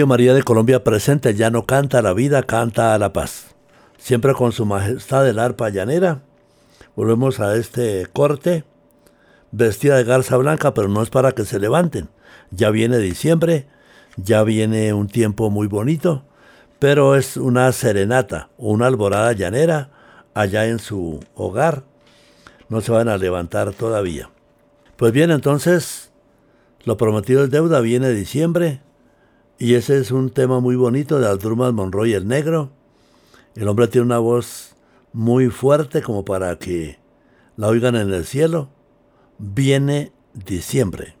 María de Colombia presente ya no canta la vida, canta la paz. Siempre con su majestad el arpa llanera. Volvemos a este corte, vestida de garza blanca, pero no es para que se levanten. Ya viene diciembre, ya viene un tiempo muy bonito, pero es una serenata, una alborada llanera allá en su hogar. No se van a levantar todavía. Pues bien, entonces, lo prometido es deuda, viene diciembre, y ese es un tema muy bonito de Aldrumas Monroy el Negro. El hombre tiene una voz muy fuerte como para que la oigan en el cielo. Viene diciembre.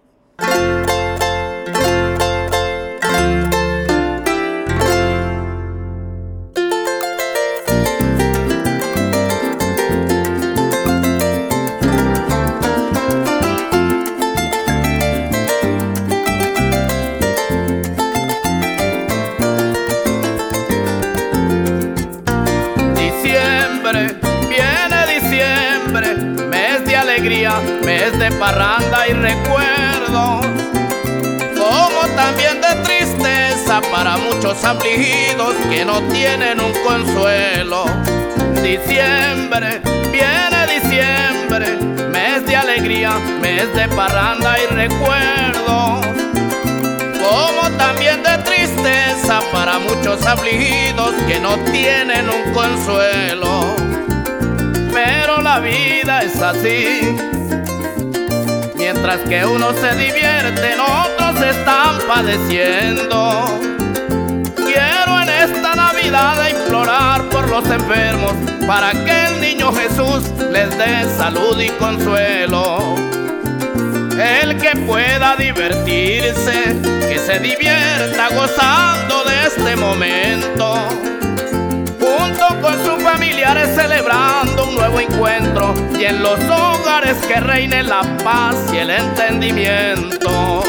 Afligidos que no tienen un consuelo. Diciembre, viene diciembre, mes de alegría, mes de parranda y recuerdo, como también de tristeza para muchos afligidos que no tienen un consuelo. Pero la vida es así Mientras que uno se divierte, otros están padeciendo. Navidad implorar por los enfermos para que el niño Jesús les dé salud y consuelo. El que pueda divertirse, que se divierta gozando de este momento con sus familiares celebrando un nuevo encuentro y en los hogares que reine la paz y el entendimiento.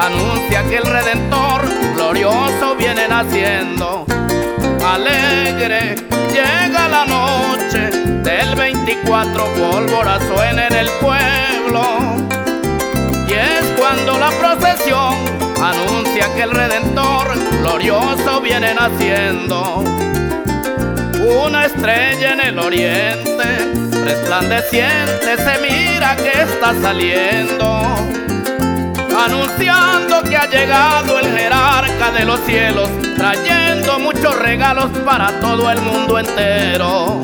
Anuncia que el Redentor glorioso viene naciendo. Alegre llega la noche del 24, pólvora suena en el pueblo. Y es cuando la procesión anuncia que el Redentor glorioso viene naciendo. Una estrella en el oriente resplandeciente se mira que está saliendo, anunciando que ha llegado el jerarca de los cielos, trayendo muchos regalos para todo el mundo entero.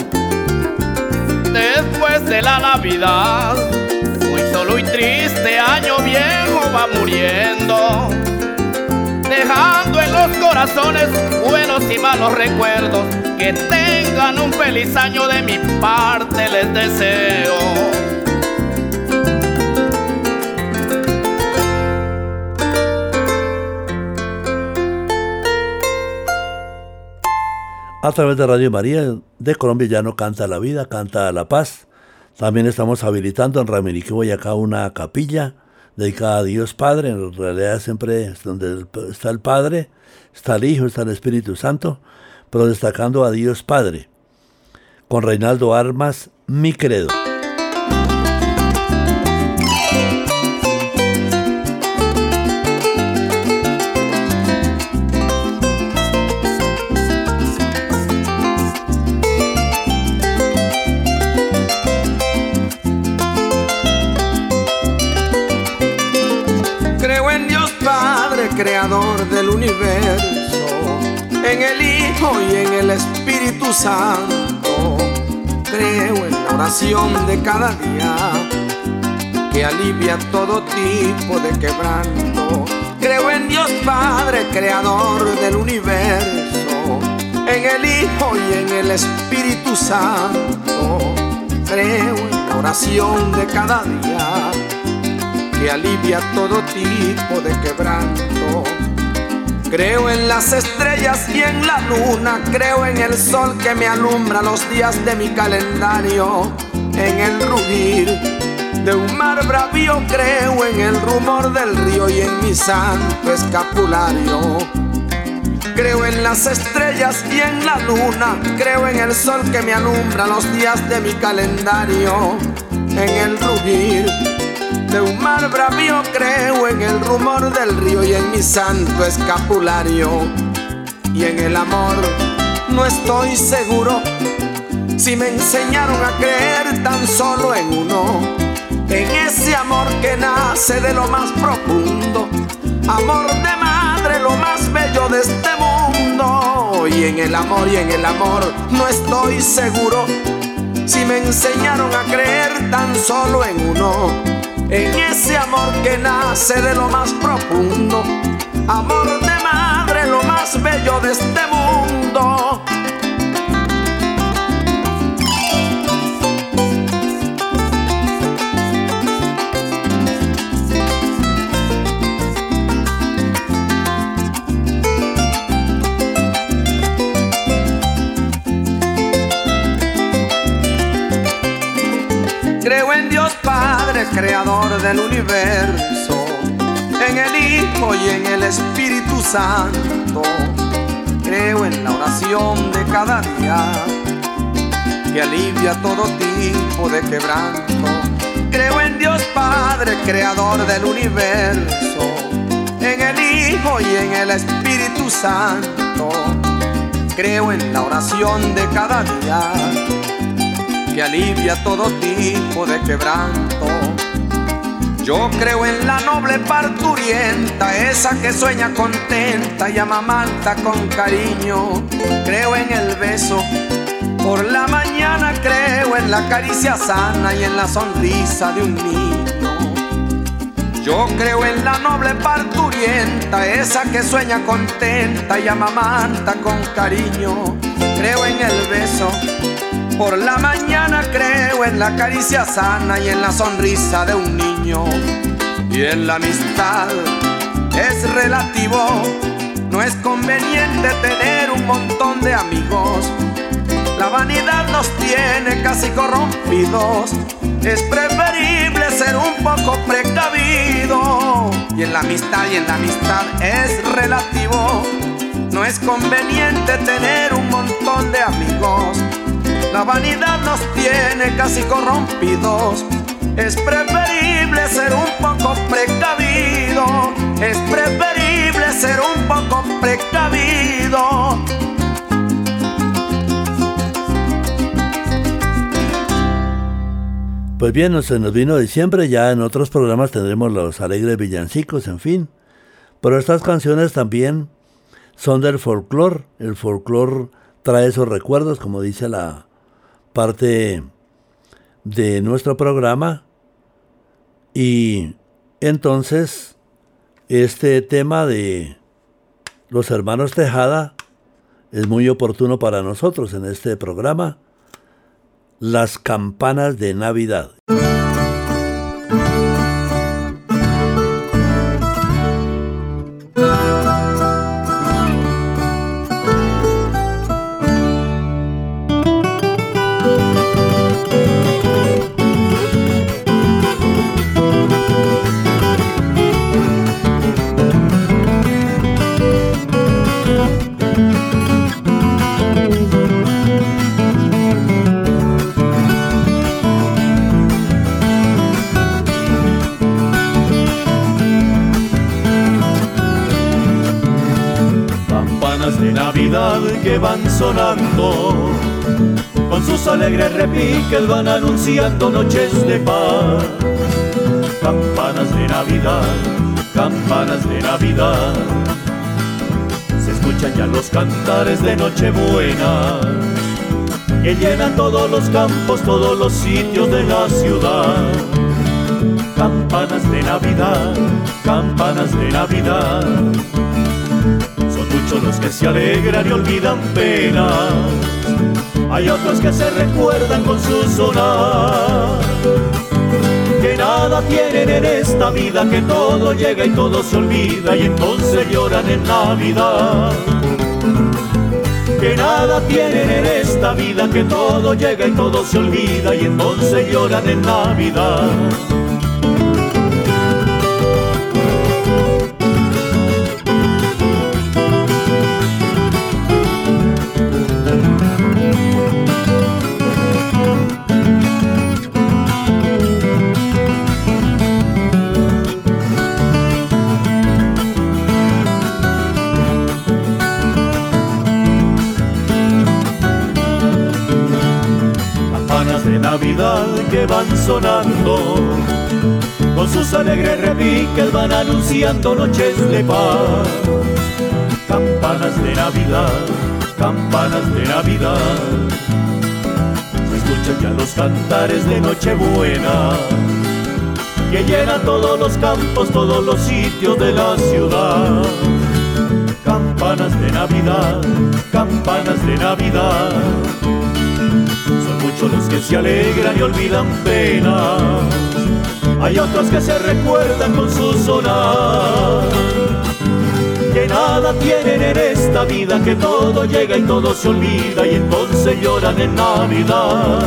Después de la Navidad, muy solo y triste año viejo va muriendo, dejando en los corazones buenos y malos recuerdos que tengan un feliz año de mi parte les deseo. A través de Radio María de Colombia ya no canta la vida, canta la paz. También estamos habilitando en Ramirique, Boyacá, una capilla dedicada a Dios Padre. En realidad siempre es donde está el Padre, está el Hijo, está el Espíritu Santo pero destacando a Dios Padre. Con Reinaldo Armas, mi credo. Universo en el Hijo y en el Espíritu Santo. Creo en la oración de cada día que alivia todo tipo de quebranto. Creo en Dios Padre, creador del universo, en el Hijo y en el Espíritu Santo. Creo en la oración de cada día que alivia todo tipo de quebranto. Creo en las estrellas y en la luna, creo en el sol que me alumbra los días de mi calendario, en el rugir de un mar bravío creo en el rumor del río y en mi santo escapulario. Creo en las estrellas y en la luna, creo en el sol que me alumbra los días de mi calendario, en el rugir de un mar bravío creo en el rumor del río y en mi santo escapulario. Y en el amor no estoy seguro si me enseñaron a creer tan solo en uno en ese amor que nace de lo más profundo, amor de madre, lo más bello de este mundo. Y en el amor y en el amor no estoy seguro si me enseñaron a creer tan solo en uno, en ese amor que nace de lo más profundo, amor de madre, lo más bello de este mundo. Creador del universo, en el Hijo y en el Espíritu Santo. Creo en la oración de cada día que alivia todo tipo de quebranto. Creo en Dios Padre, creador del universo, en el Hijo y en el Espíritu Santo. Creo en la oración de cada día que alivia todo tipo de quebranto. Yo creo en la noble parturienta, esa que sueña contenta y amamanta con cariño. Creo en el beso por la mañana, creo en la caricia sana y en la sonrisa de un niño. Yo creo en la noble parturienta, esa que sueña contenta y amamanta con cariño. Creo en el beso por la mañana creo en la caricia sana y en la sonrisa de un niño. Y en la amistad es relativo, no es conveniente tener un montón de amigos. La vanidad nos tiene casi corrompidos. Es preferible ser un poco precavido. Y en la amistad y en la amistad es relativo. No es conveniente tener un montón de amigos. La vanidad nos tiene casi corrompidos. Es preferible ser un poco precavido. Es preferible ser un poco precavido. Pues bien, se nos vino diciembre, ya en otros programas tendremos los alegres villancicos, en fin. Pero estas canciones también son del folclore. El folclore trae esos recuerdos, como dice la, parte de nuestro programa y entonces este tema de los hermanos Tejada es muy oportuno para nosotros en este programa. Las campanas de Navidad. Sonando, con sus alegres repiques van anunciando noches de paz. Campanas de Navidad, campanas de Navidad, se escuchan ya los cantares de Nochebuena, que llenan todos los campos, todos los sitios de la ciudad. campanas de Navidad, campanas de Navidad. Son los que se alegran y olvidan penas, hay otros que se recuerdan con su sonar. Que nada tienen en esta vida, que todo llega y todo se olvida y entonces lloran en Navidad que nada tienen en esta vida, que todo llega y todo se olvida y entonces lloran en. Navidad Con sus alegres repiques van anunciando noches de paz. Campanas de Navidad, campanas de Navidad. Se escuchan ya los cantares de Nochebuena que llenan todos los campos, todos los sitios de la ciudad. Campanas de Navidad, campanas de Navidad muchos los que se alegran y olvidan penas. Hay otros que se recuerdan con su sonar. Que nada tienen en esta vida, que todo llega y todo se olvida y entonces lloran en Navidad.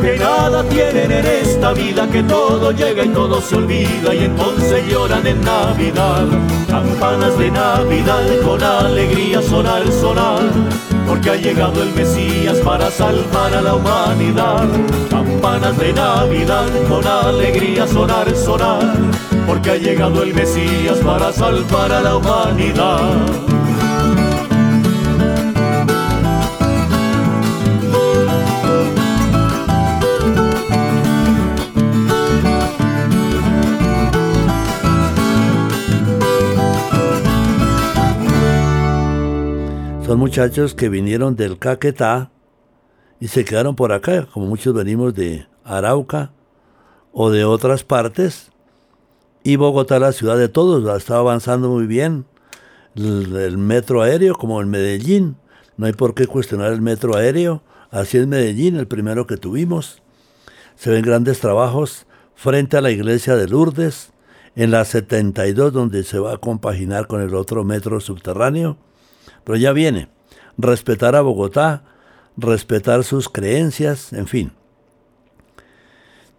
Que nada tienen en esta vida, que todo llega y todo se olvida y entonces lloran en Navidad. Campanas de Navidad con alegría sonar, sonar porque ha llegado el Mesías para salvar a la humanidad. Campanas de Navidad con alegría sonar, sonar, porque ha llegado el Mesías para salvar a la humanidad. Son muchachos que vinieron del Caquetá y se quedaron por acá, como muchos venimos de Arauca o de otras partes. Y Bogotá, la ciudad de todos, está avanzando muy bien. El, metro aéreo, como en Medellín. No hay por qué cuestionar el metro aéreo. Así es Medellín, el primero que tuvimos. Se ven grandes trabajos frente a la iglesia de Lourdes, en la 72, donde se va a compaginar con el otro metro subterráneo pero ya viene. Respetar a Bogotá, respetar sus creencias, en fin.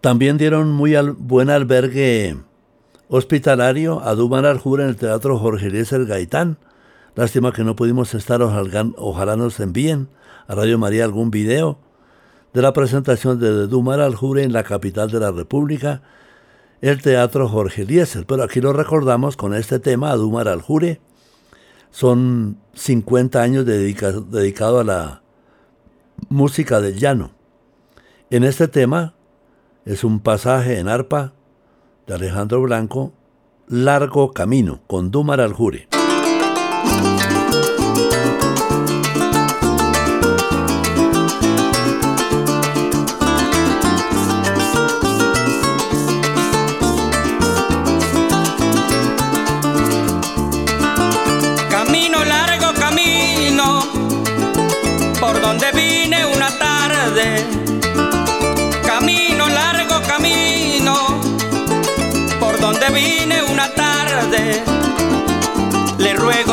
También dieron muy buen albergue hospitalario a Duman Aljura en el Teatro Jorge Eliezer Gaitán. Lástima que no pudimos estar, ojalá, nos envíen a Radio María algún video de la presentación de Dumar Aljure en la capital de la República, el Teatro Jorge Eliezer. Pero aquí lo recordamos con este tema, a Dumar Aljure, son 50 años dedicado a la música del llano. En este tema es un pasaje en arpa de Alejandro Blanco, Largo Camino, con Dumar Aljure.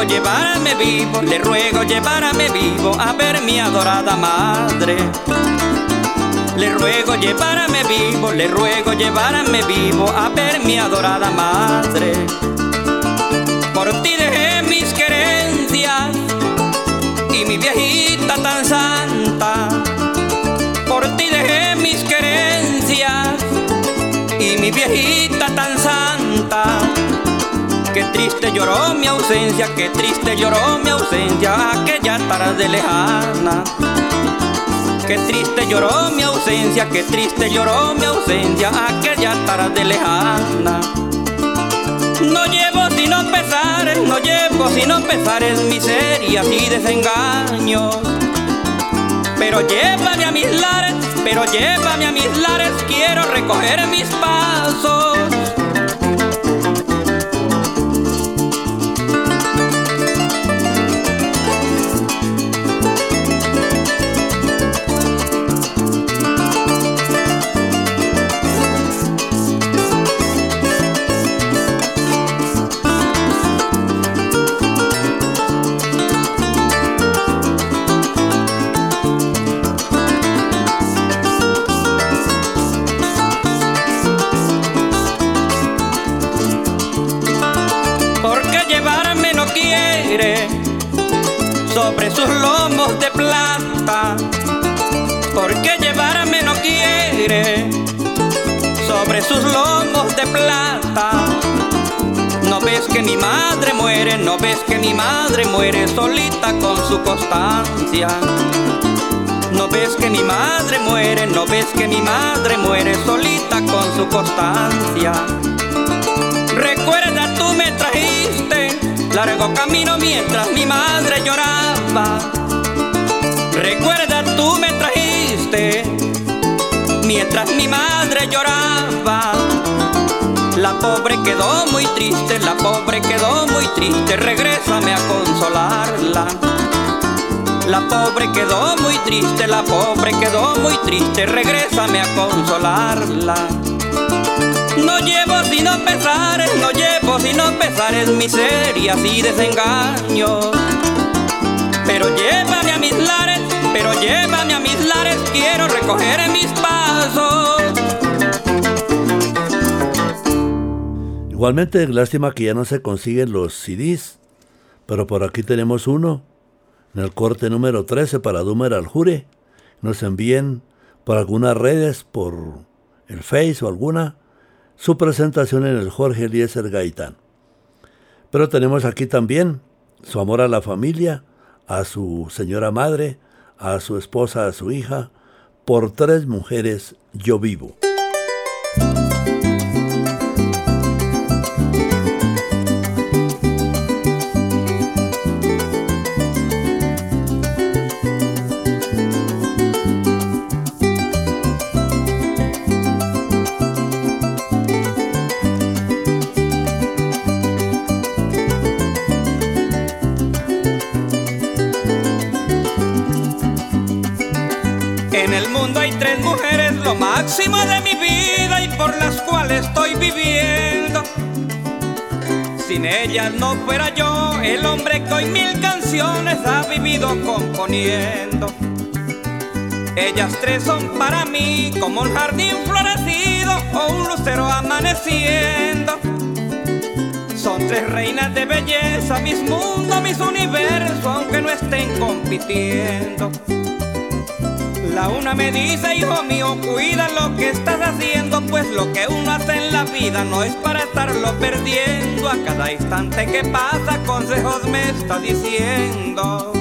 Llevarme vivo, le ruego llevarme vivo a ver mi adorada madre. Le ruego llevarme vivo, le ruego llevarme vivo a ver mi adorada madre. Por ti dejé mis querencias y mi viejita tan santa y mi viejita. Qué triste lloró mi ausencia, qué triste lloró mi ausencia, aquella tarde lejana. Qué triste lloró mi ausencia, qué triste lloró mi ausencia, aquella tarde lejana. No llevo sino pesares, no llevo sino pesares, miserias y desengaños. Pero llévame a mis lares pero llévame a mis lares, quiero recoger mis pasos. Sobre sus lomos de plata. No ves que mi madre muere, no ves que mi madre muere solita con su constancia. No ves que mi madre muere, no ves que mi madre muere solita con su constancia. Recuerda tú me trajiste largo camino mientras mi madre lloraba. Recuerda, tú me trajiste mientras mi madre lloraba. La pobre quedó muy triste, la pobre quedó muy triste, regrésame a consolarla. La pobre quedó muy triste, la pobre quedó muy triste, regrésame a consolarla. No llevo sino pesares, no llevo sino pesares, miserias y desengaños. Pero llévame a mis lares, pero llévame a mis lares, quiero recoger mis Igualmente, lástima que ya no se consiguen los CDs, pero por aquí tenemos uno, en el corte número 13 para Dumer Aljure. Nos envíen por algunas redes, por el Face o alguna, su presentación en el Jorge Eliezer Gaitán. Pero tenemos aquí también su amor a la familia, a su señora madre, a su esposa, a su hija, por tres mujeres yo vivo. No fuera yo el hombre que hoy mil canciones ha vivido componiendo. Ellas tres son para mí como un jardín florecido o un lucero amaneciendo. Son tres reinas de belleza, mis mundos, mis universos, aunque no estén compitiendo. La una me dice, hijo mío, cuida lo que estás haciendo, pues lo que uno hace en la vida no es para estarlo perdiendo. A cada instante que pasa, consejos me está diciendo.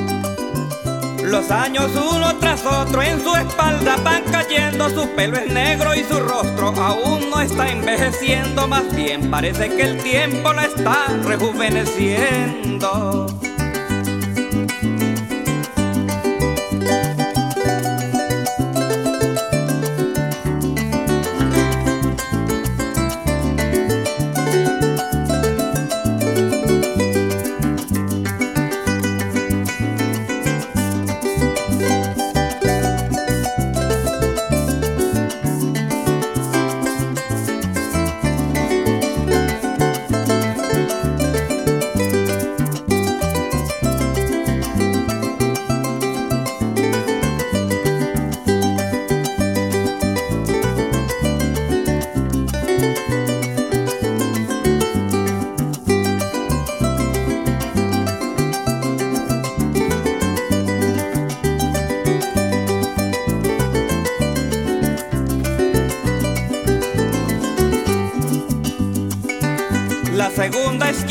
Los años uno tras otro en su espalda van cayendo, su pelo es negro y su rostro aún no está envejeciendo, más bien parece que el tiempo la está rejuveneciendo.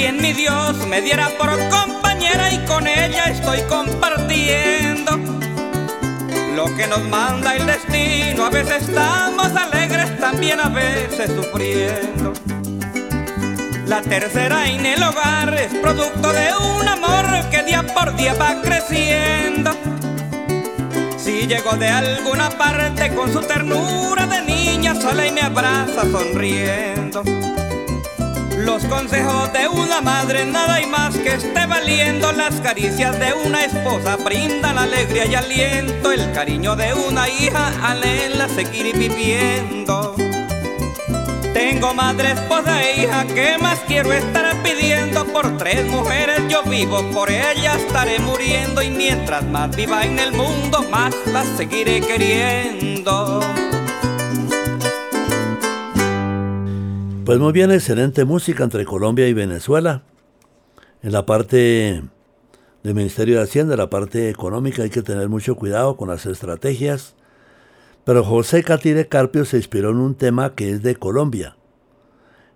Quien mi Dios me diera por compañera y con ella estoy compartiendo. Lo que nos manda el destino, a veces estamos alegres, también a veces sufriendo. La tercera en el hogar es producto de un amor que día por día va creciendo. Si llego de alguna parte con su ternura de niña sola y me abraza sonriendo. Los consejos de una madre nada hay más que esté valiendo. Las caricias de una esposa brindan alegría y aliento. El cariño de una hija anhela seguir viviendo. Tengo madre, esposa e hija, ¿qué más quiero estar pidiendo? Por tres mujeres yo vivo, por ellas estaré muriendo. Y mientras más viva en el mundo, más las seguiré queriendo. Pues muy bien, excelente música entre Colombia y Venezuela. En la parte del Ministerio de Hacienda, la parte económica, hay que tener mucho cuidado con las estrategias. Pero José Catire Carpio se inspiró en un tema que es de Colombia.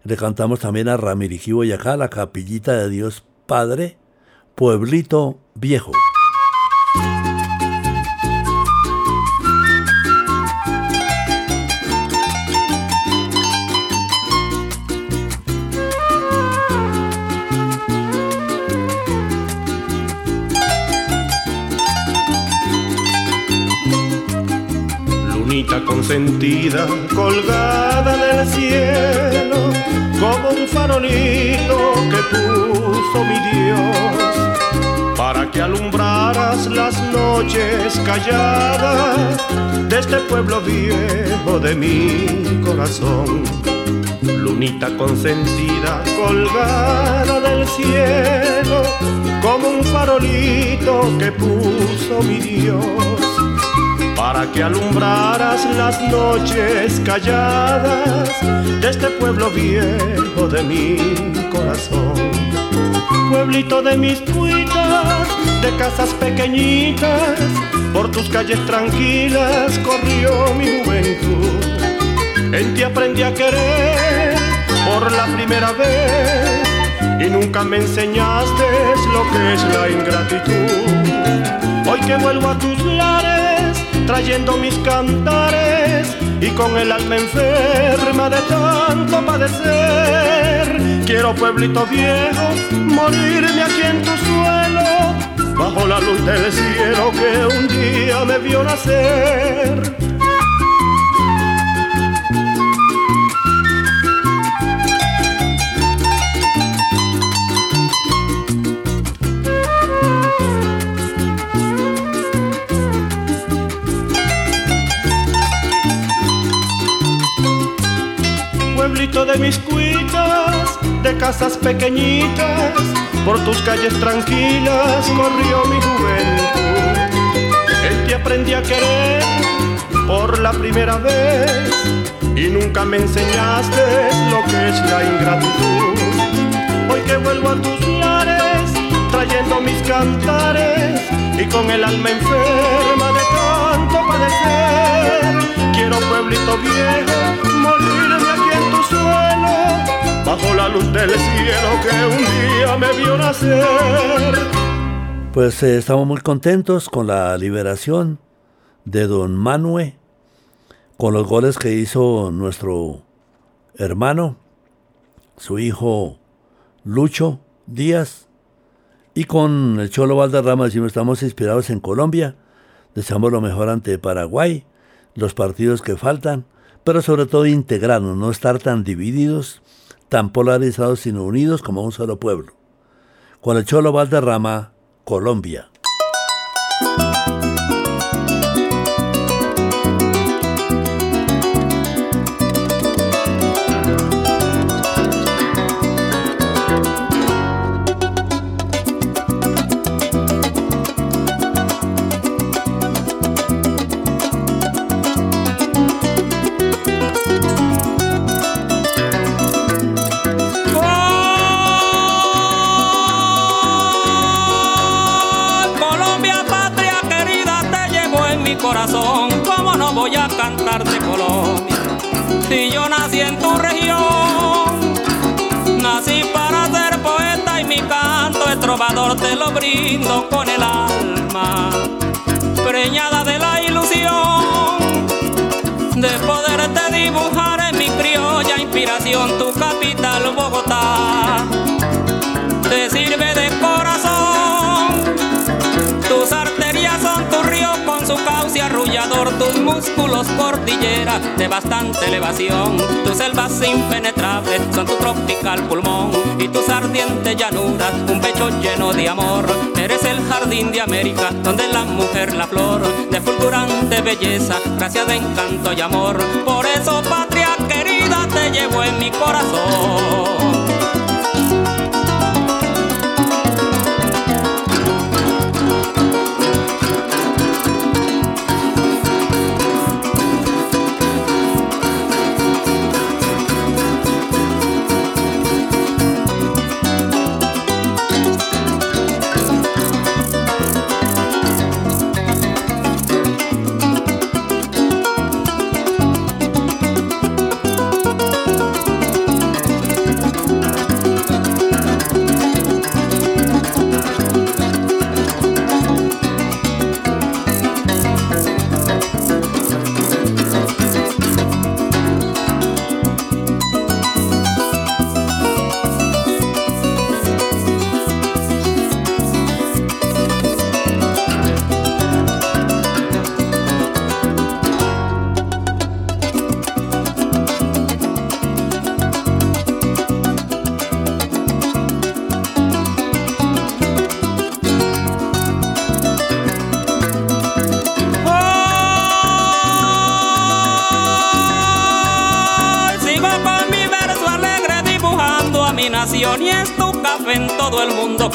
Le cantamos también a Ramiriki Boyacá, la capillita de Dios Padre, Pueblito Viejo. Consentida colgada del cielo como un farolito que puso mi Dios para que alumbraras las noches calladas de este pueblo viejo de mi corazón. Lunita consentida colgada del cielo como un farolito que puso mi Dios para que alumbraras las noches calladas de este pueblo viejo de mi corazón. Pueblito de mis cuitas, de casas pequeñitas, por tus calles tranquilas corrió mi juventud. En ti aprendí a querer por la primera vez y nunca me enseñaste lo que es la ingratitud. Hoy que vuelvo a tus lares trayendo mis cantares y con el alma enferma de tanto padecer. Quiero pueblito viejo, morirme aquí en tu suelo, bajo la luz del cielo que un día me vio nacer. De mis cuitas, de casas pequeñitas, por tus calles tranquilas corrió mi juventud. En ti aprendí a querer por la primera vez y nunca me enseñaste lo que es la ingratitud. Hoy que vuelvo a tus lares, trayendo mis cantares y con el alma enferma de tanto padecer, quiero pueblito viejo suelo, la luz del cielo que un día me vio nacer. Pues eh, estamos muy contentos con la liberación de don Manue, con los goles que hizo nuestro hermano, su hijo Lucho Díaz, y con el Cholo Valderrama decimos estamos inspirados en Colombia, deseamos lo mejor ante Paraguay, los partidos que faltan, pero sobre todo integrarnos, no estar tan divididos, tan polarizados, sino unidos como un solo pueblo. Con el Cholo Valderrama, Colombia. Brindo con el alma, preñada de la ilusión de poderte dibujar en mi criolla inspiración, tu capital Bogotá. Tu cauce arrollador, tus músculos cordillera de bastante elevación. Tus selvas impenetrables son tu tropical pulmón y tus ardientes llanuras, un pecho lleno de amor. Eres el jardín de América, donde la mujer la flor de fulgurante belleza, gracia de encanto y amor. Por eso, patria querida, te llevo en mi corazón.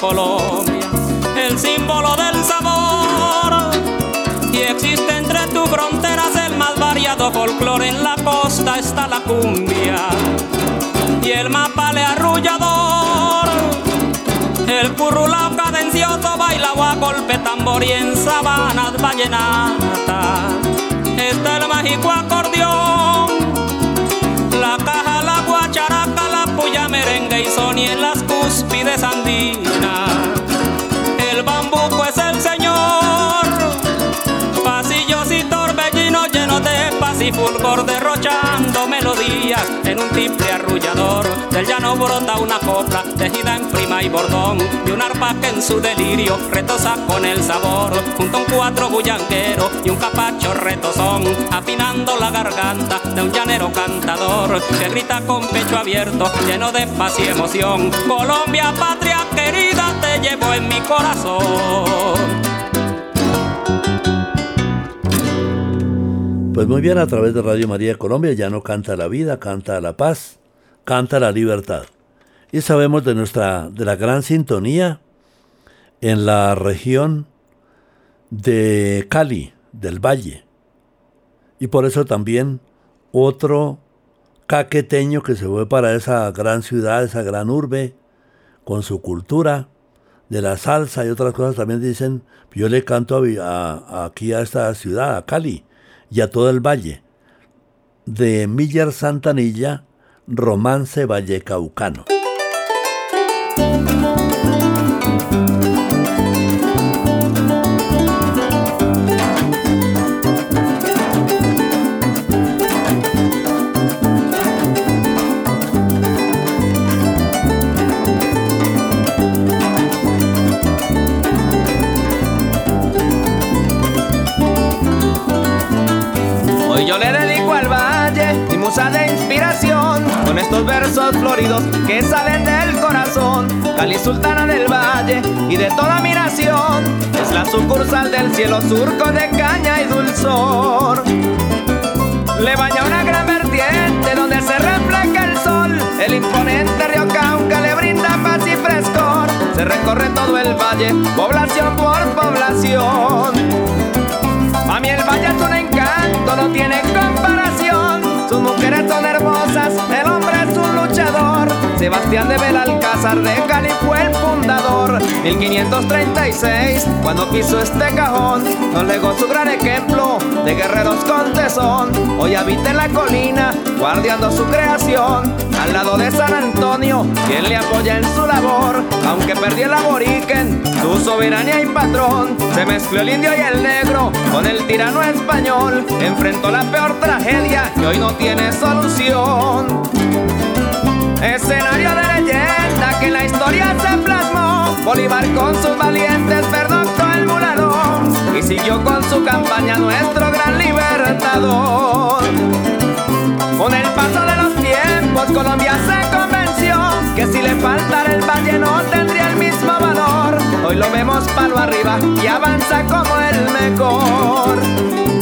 Colombia, el símbolo del sabor. Y existe entre tus fronteras el más variado folclore, en la costa está la cumbia y el mapale arrullador. El currulao cadencioso baila a golpe tambor y en sabanas vallenata está el mágico acordeón, merengue y en las cúspides andinas. El bambuco es el señor, pasillos y torbellinos llenos de paz y fulgor derrochando melodías en un triple arrullador. Del llano brota una copla tejida en prima y bordón y un arpa que en su delirio retosa con el sabor. Junto a un cuatro bullanquero y un capacho retozón, afinando la garganta de un llanero cantador que grita con pecho abierto, lleno de paz y emoción. Colombia, patria querida, te llevo en mi corazón. Pues muy bien, a través de Radio María Colombia ya no canta la vida, canta la paz, canta la libertad. Y sabemos de nuestra de la gran sintonía en la región de Cali, del Valle. Y por eso también otro caqueteño que se fue para esa gran ciudad, esa gran urbe, con su cultura de la salsa y otras cosas, también dicen, yo le canto aquí a esta ciudad, a Cali, y a todo el valle. De Miller Santanilla, Romance Vallecaucano. Versos floridos que salen del corazón. Cali Sultana del Valle y de toda mi nación es la sucursal del cielo surco de caña y dulzor. Le baña una gran vertiente donde se refleja Sebastián de Belalcázar de Cali fue el fundador. 1536, cuando quiso este cajón, nos legó su gran ejemplo de guerreros con tesón. Hoy habita en la colina, guardiando su creación. Al lado de San Antonio, quien le apoya en su labor. Aunque perdió el aborigen, su soberanía y patrón. Se mezcló el indio y el negro con el tirano español. Enfrentó la peor tragedia que hoy no tiene solución. Escenario de leyenda que en la historia se plasmó. Bolívar con sus valientes perdonó el mulador y siguió con su campaña nuestro gran labrador. Con el paso de los tiempos, Colombia se convenció que si le faltara el valle no tendría el mismo valor. Hoy lo vemos palo arriba y avanza como el mejor.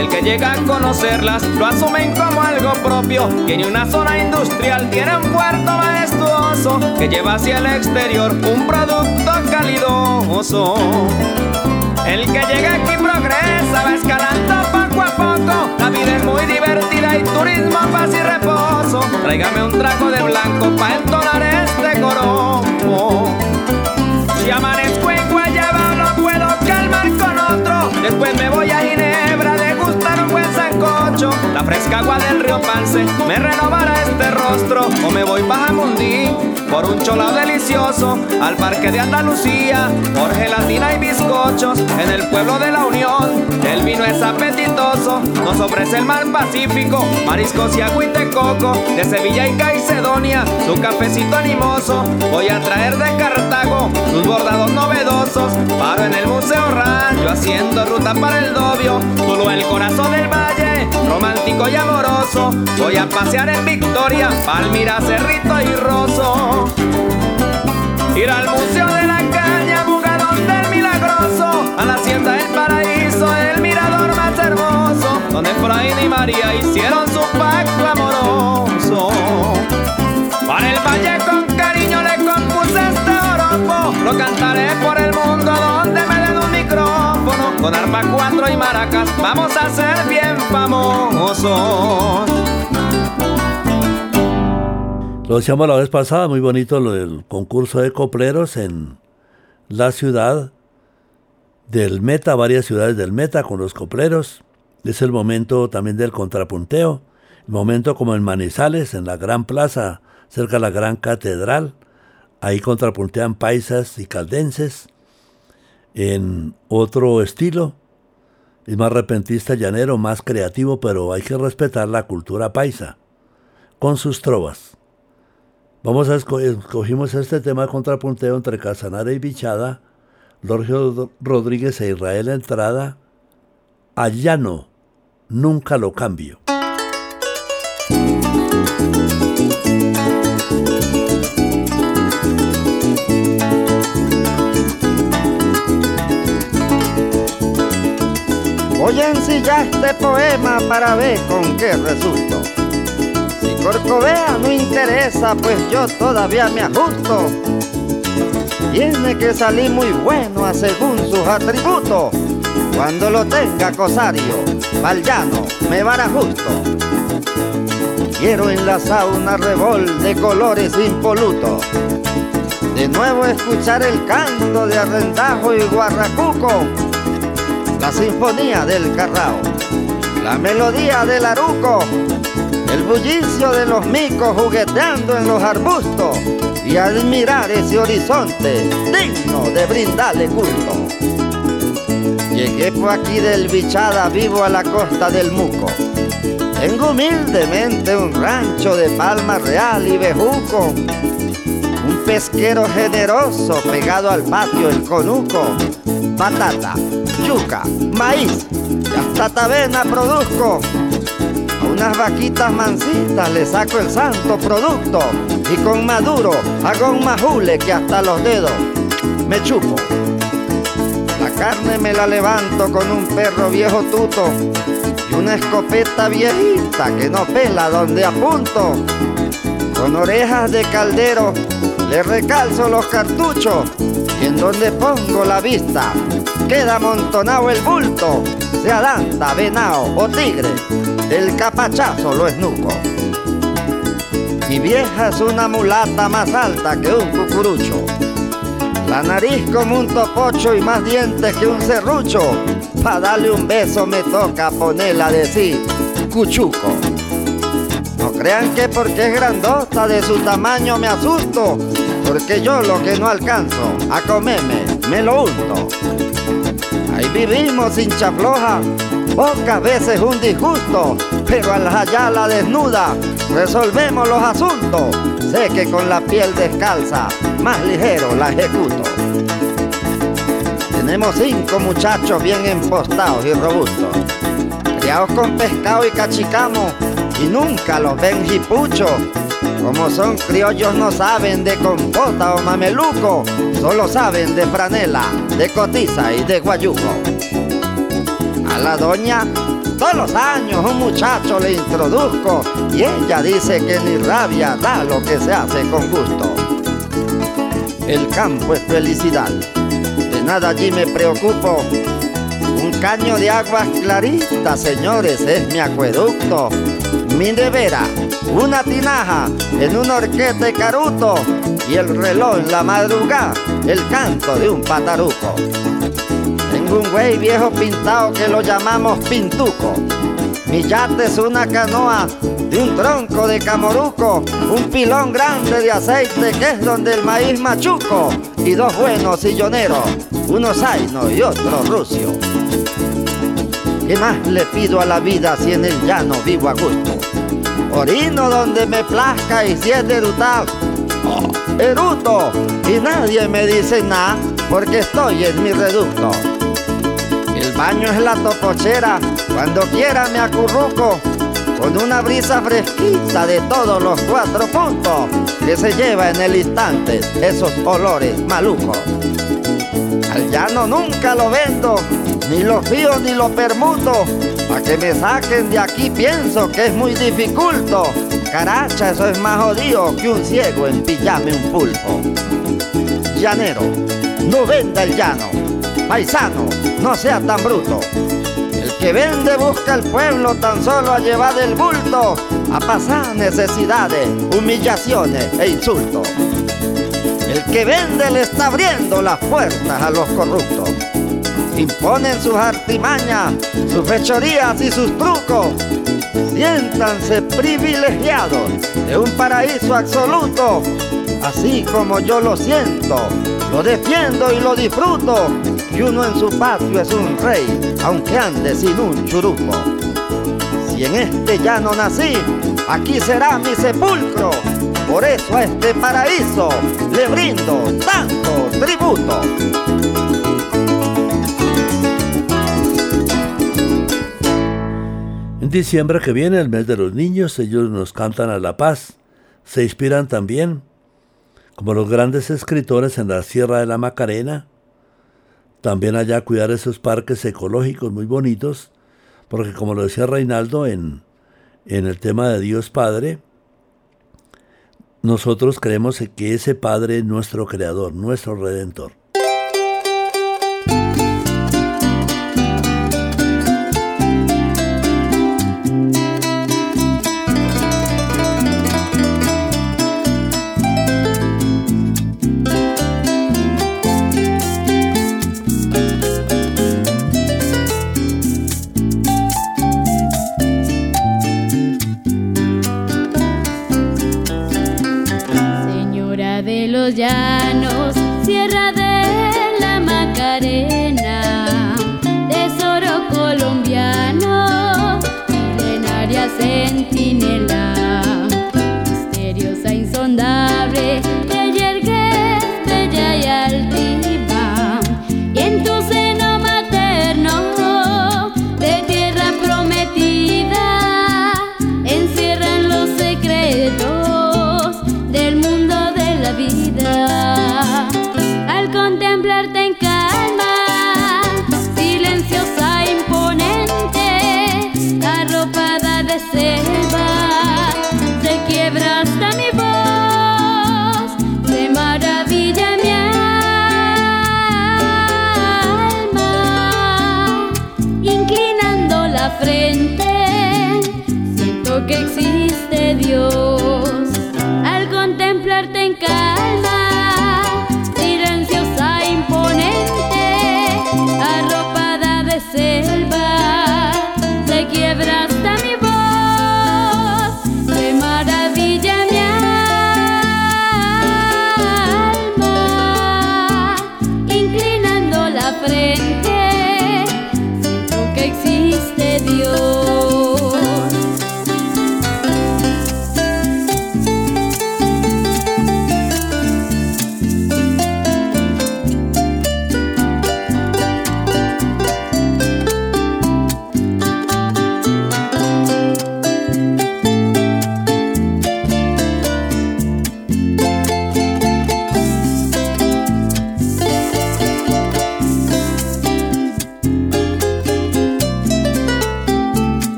El que llega a conocerlas lo asumen como algo propio. Tiene una zona industrial, tiene un puerto majestuoso que lleva hacia el exterior un producto calidoso. El que llega aquí progresa, va escalando poco a poco. La vida es muy divertida y turismo, paz y reposo. Tráigame un trago de blanco para entonar este coro. Si amanezco en Guayaba, no puedo calmar con otro. Después me voy a Ginebra La fresca agua del río Pance me renovará este rostro. O me voy para Mundí por un cholao delicioso al parque de Andalucía, por gelatina y bizcochos en el pueblo de la Unión. El vino es apetitoso, nos ofrece el mar Pacífico, mariscos y agua de coco, de Sevilla y Caicedonia, su cafecito animoso. Voy a traer de Cartago sus bordados novedosos, paro en el Museo Rancho haciendo ruta para el novio, solo el corazón del valle, romántico y amoroso. Voy a pasear en Victoria, Palmira, Cerrito y Rosso. Ir al Museo de la Caña, Bugadón del Milagroso, a la Hacienda del Paraíso, el mirador más hermoso, donde Efraín y María hicieron su pacto amoroso. Para el valle con cariño le compuse este oropo, lo cantaré por el mundo donde me con arpa cuatro y maracas, vamos a ser bien famosos. Lo decíamos la vez pasada, muy bonito lo del concurso de copleros en la ciudad del Meta, varias ciudades del Meta con los copleros. Es el momento también del contrapunteo, el momento como en Manizales, en la gran plaza, cerca de la gran catedral. Ahí contrapuntean paisas y caldenses en otro estilo. Es más repentista, llanero, más creativo, pero hay que respetar la cultura paisa con sus trovas. Vamos a escogimos este tema de contrapunteo entre Casanare y Bichada, Lorgio Rodríguez e Israel Entrada, Allano, nunca lo cambio. Ensillar este poema para ver con qué resulto. Corcovea no interesa, pues yo todavía me ajusto. Tiene que salir muy bueno según sus atributos. Cuando lo tenga Cosario, Valjano, me a justo. Quiero enlazar una revol de colores impolutos. De nuevo escuchar el canto de arrendajo y guarracuco. La sinfonía del carrao. La melodía del aruco el bullicio de los micos jugueteando en los arbustos y admirar ese horizonte digno de brindarle culto. Llegué por aquí del Bichada vivo a la costa del Muco. Tengo humildemente un rancho de palma real y bejuco. Pesquero generoso pegado al patio el conuco. Patata, yuca, maíz y hasta tavena produzco unas vaquitas mansitas le saco el santo producto y con maduro hago un majule que hasta los dedos me chupo. La carne me la levanto con un perro viejo tuto y una escopeta viejita que no pela donde apunto. Con orejas de caldero le recalzo los cartuchos y en donde pongo la vista queda amontonado el bulto, sea danta, venao o tigre el capachazo lo esnuco. Mi vieja es una mulata más alta que un cucurucho. La nariz como un topocho y más dientes que un serrucho. Pa' darle un beso me toca ponerla a decir cuchuco. Crean que porque es grandota de su tamaño me asusto, porque yo lo que no alcanzo a comerme me lo unto. Ahí vivimos sin chafloja, pocas veces un disgusto, pero al hallarla desnuda resolvemos los asuntos. Sé que con la piel descalza, más ligero la ejecuto. Tenemos cinco muchachos bien empostados y robustos, criados con pescado y cachicamo, y nunca los ven jipuchos. Como son criollos no saben de compota o mameluco, solo saben de franela, de cotiza y de guayuco. A la doña todos los años un muchacho le introduzco y ella dice que ni rabia da lo que se hace con gusto. El campo es felicidad nada allí me preocupo. Un caño de agua clarita, señores, es mi acueducto. Mi nevera, una tinaja en un orquete caruto y el reloj en la madrugada, el canto de un pataruco. Tengo un güey viejo pintado que lo llamamos pintuco. Mi yate es una canoa de un tronco de camoruco, un pilón grande de aceite que es donde el maíz machuco y dos buenos silloneros uno zaino y otro rucio. ¿Qué más le pido a la vida si en el llano vivo a gusto? Orino donde me plazca y si es de oh, eruto, y nadie me dice nada porque estoy en mi reducto. El baño es la topochera, cuando quiera me acurruco, con una brisa fresquita de todos los cuatro puntos que se lleva en el instante esos olores malucos. Al llano nunca lo vendo, ni lo fío ni lo permuto. Que me saquen de aquí pienso que es muy dificulto. Caracha, eso es más jodido que un ciego en pijame un pulpo. Llanero, no venda el llano. Paisano, no sea tan bruto. El que vende busca el pueblo tan solo a llevar el bulto, a pasar necesidades, humillaciones e insultos. El que vende le está abriendo las puertas a los corruptos. Imponen sus artimañas, sus fechorías y sus trucos. Siéntanse privilegiados de un paraíso absoluto. Así como yo lo siento, lo defiendo y lo disfruto. Y uno en su patio es un rey, aunque ande sin un churuco. Si en este llano nací, aquí será mi sepulcro por eso a este paraíso le brindo tanto tributo. Diciembre que viene, el mes de los niños, ellos nos cantan a la paz. Se inspiran también, como los grandes escritores en la Sierra de la Macarena, también allá cuidar esos parques ecológicos muy bonitos, porque como lo decía Reinaldo en, en el tema de Dios Padre, nosotros creemos que ese Padre es nuestro Creador, nuestro Redentor.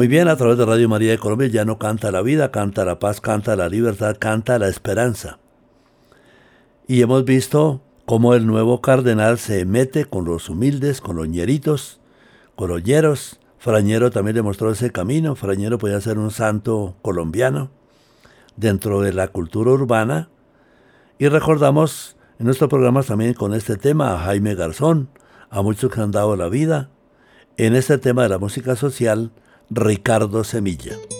Muy bien, a través de Radio María de Colombia ya no canta la vida, canta la paz, canta la libertad, canta la esperanza. Y hemos visto cómo el nuevo cardenal se mete con los humildes, con los ñeritos, con los ñeros. Frañero también demostró ese camino. Frañero podía ser un santo colombiano dentro de la cultura urbana. Y recordamos en nuestro programa también con este tema a Jaime Garzón, a muchos que han dado la vida. En este tema de la música social, Ricardo Semilla.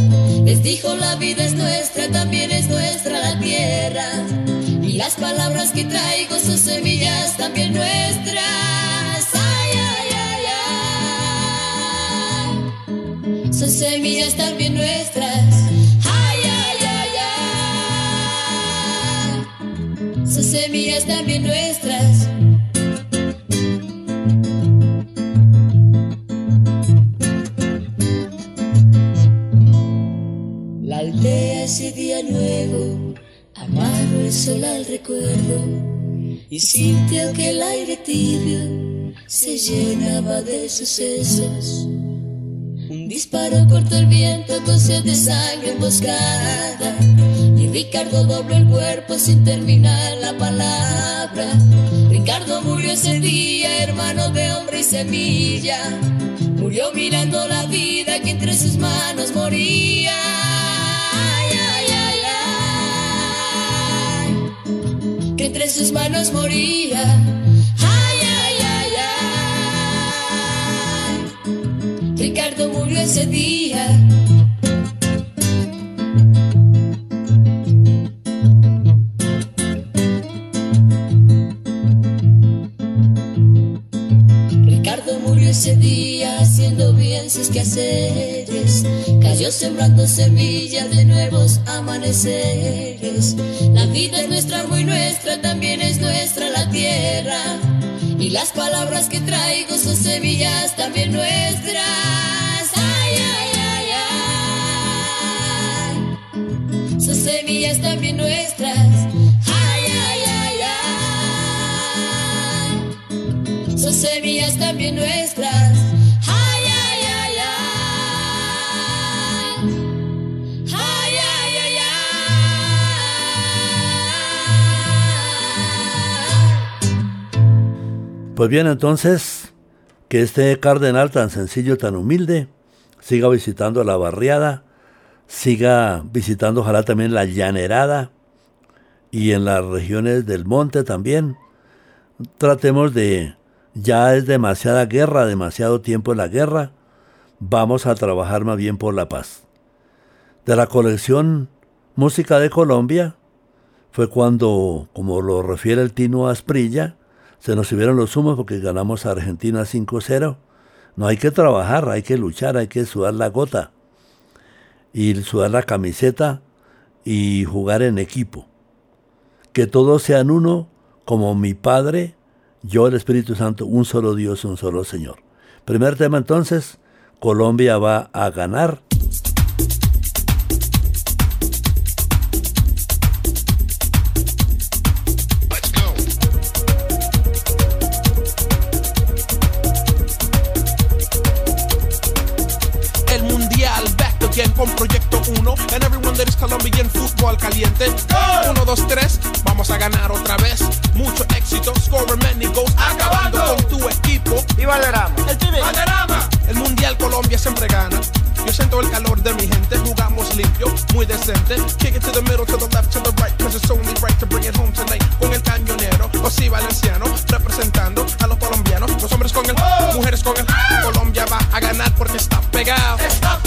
Dijo la vida es nuestra, también es nuestra la tierra. Y las palabras que traigo, sus semillas también nuestras. Ay, ay, ay, ay. Son semillas también nuestras. Ay, ay, ay, ay. Son semillas también nuestras. Sintió que el aire tibio se llenaba de sucesos. Un disparo cortó el viento con sed de sangre emboscada y Ricardo dobló el cuerpo sin terminar la palabra. Ricardo murió ese día, hermano de hombre y semilla. Murió mirando la vida que entre sus manos moría. Entre sus manos moría. Ay, ay, ay, ay. Ricardo murió ese día. Ricardo murió ese día haciendo bien sus quehaceres. Cayó sembrando semillas de nuevos amaneceres. La vida es nuestra, muy nuestra, también es nuestra la tierra. Y las palabras que traigo son semillas también nuestras. Ay, ay, ay, ay. Son semillas también nuestras. Ay, ay, ay, ay. Son semillas también nuestras. Pues bien, entonces, que este cardenal tan sencillo, tan humilde, siga visitando la barriada, siga visitando ojalá también la llanerada y en las regiones del monte también. Tratemos de, ya es demasiada guerra, demasiado tiempo en la guerra, vamos a trabajar más bien por la paz. De la colección Música de Colombia fue cuando, como lo refiere el Tino Asprilla, se nos subieron los humos porque ganamos a Argentina 5-0. No hay que trabajar, hay que luchar, hay que sudar la gota y sudar la camiseta y jugar en equipo. Que todos sean uno, como mi Padre, yo el Espíritu Santo, un solo Dios, un solo Señor. Primer tema entonces, Colombia va a ganar. Colombian fútbol caliente. 1, 2, 3, vamos a ganar otra vez. Mucho éxito, score many goals. Acabando con tu equipo. Y Valerama. El pibe Valderrama. El mundial Colombia siempre gana. Yo siento el calor de mi gente. Jugamos limpio, muy decente. Kick it to the middle, to the left, to the right Cause it's only right to bring it home tonight. Con el cañonero, José Valenciano Representando a los colombianos. Los hombres con el, mujeres con el Colombia va a ganar porque está pegado Está pegado. Está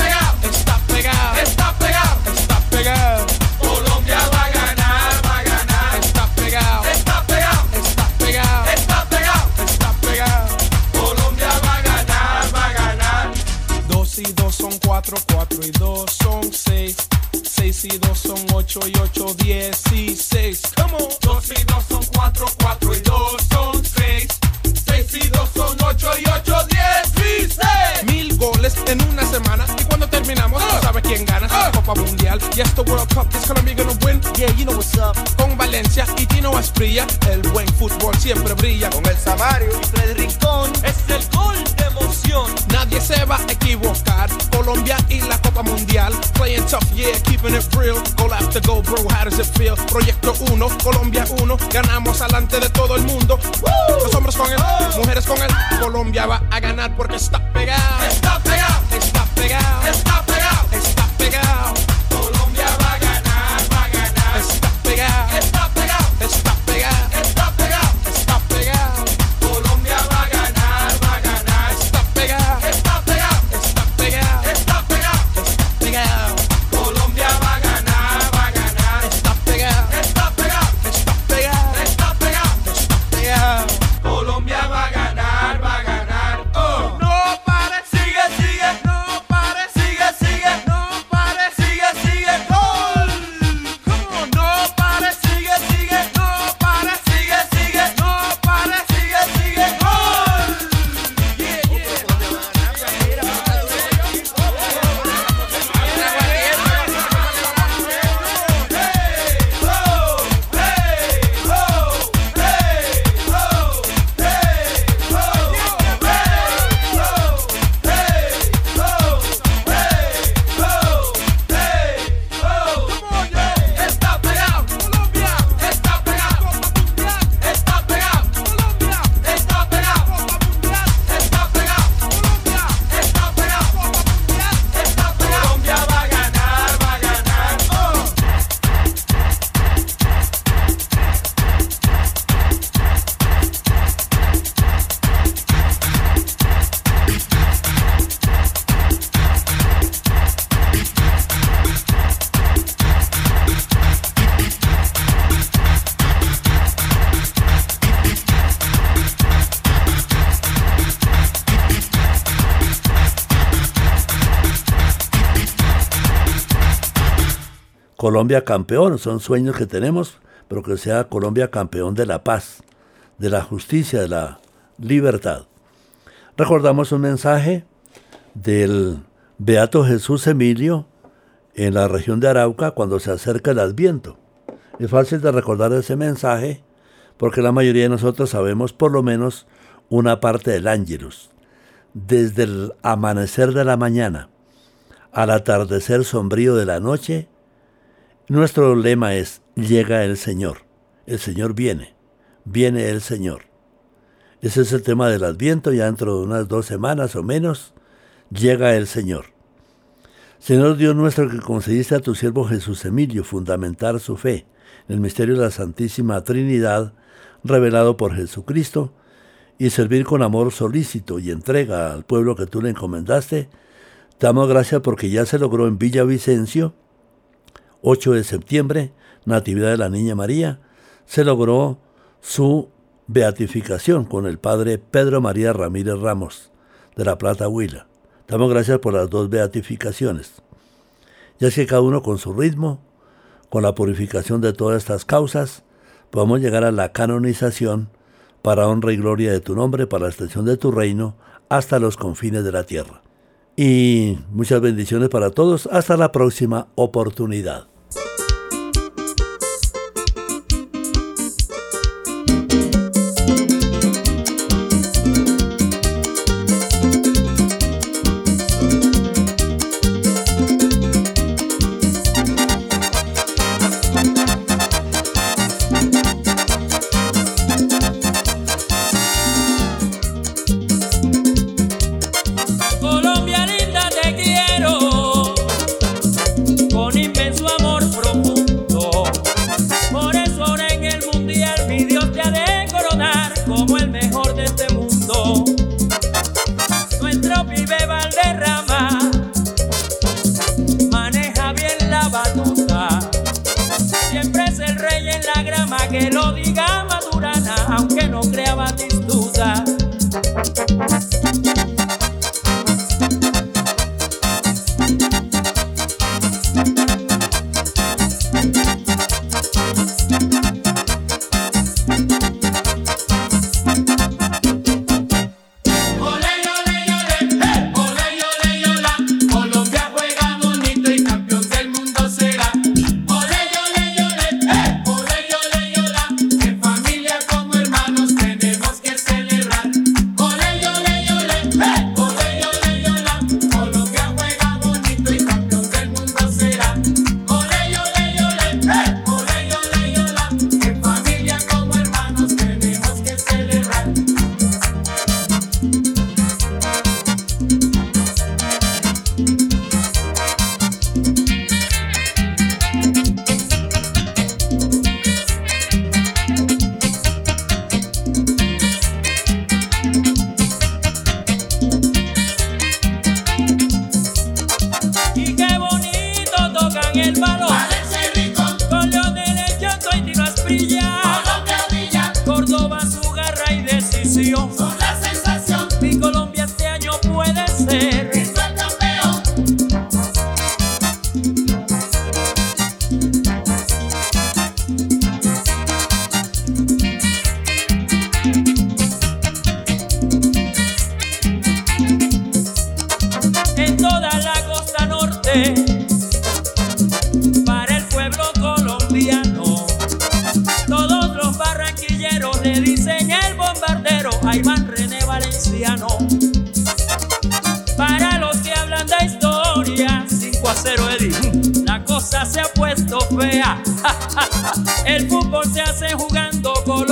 Colombia campeón, son sueños que tenemos, pero que sea Colombia campeón de la paz, de la justicia, de la libertad. Recordamos un mensaje del Beato Jesús Emilio en la región de Arauca cuando se acerca el Adviento. Es fácil de recordar ese mensaje porque la mayoría de nosotros sabemos por lo menos una parte del Ángelus. Desde el amanecer de la mañana al atardecer sombrío de la noche, nuestro lema es, llega el Señor. El Señor viene, viene el Señor. Ese es el tema del Adviento, ya dentro de unas dos semanas o menos, llega el Señor. Señor Dios nuestro que concediste a tu siervo Jesús Emilio fundamentar su fe en el misterio de la Santísima Trinidad revelado por Jesucristo y servir con amor solícito y entrega al pueblo que tú le encomendaste, damos gracias porque ya se logró en Villavicencio, 8 de septiembre, Natividad de la Niña María, se logró su beatificación con el padre Pedro María Ramírez Ramos de La Plata Huila. Damos gracias por las dos beatificaciones. Ya es que cada uno con su ritmo, con la purificación de todas estas causas, podemos llegar a la canonización para honra y gloria de tu nombre, para la extensión de tu reino, hasta los confines de la tierra. Y muchas bendiciones para todos. Hasta la próxima oportunidad. Bye.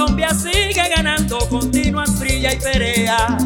Colombia sigue ganando, continúa, brilla y perea.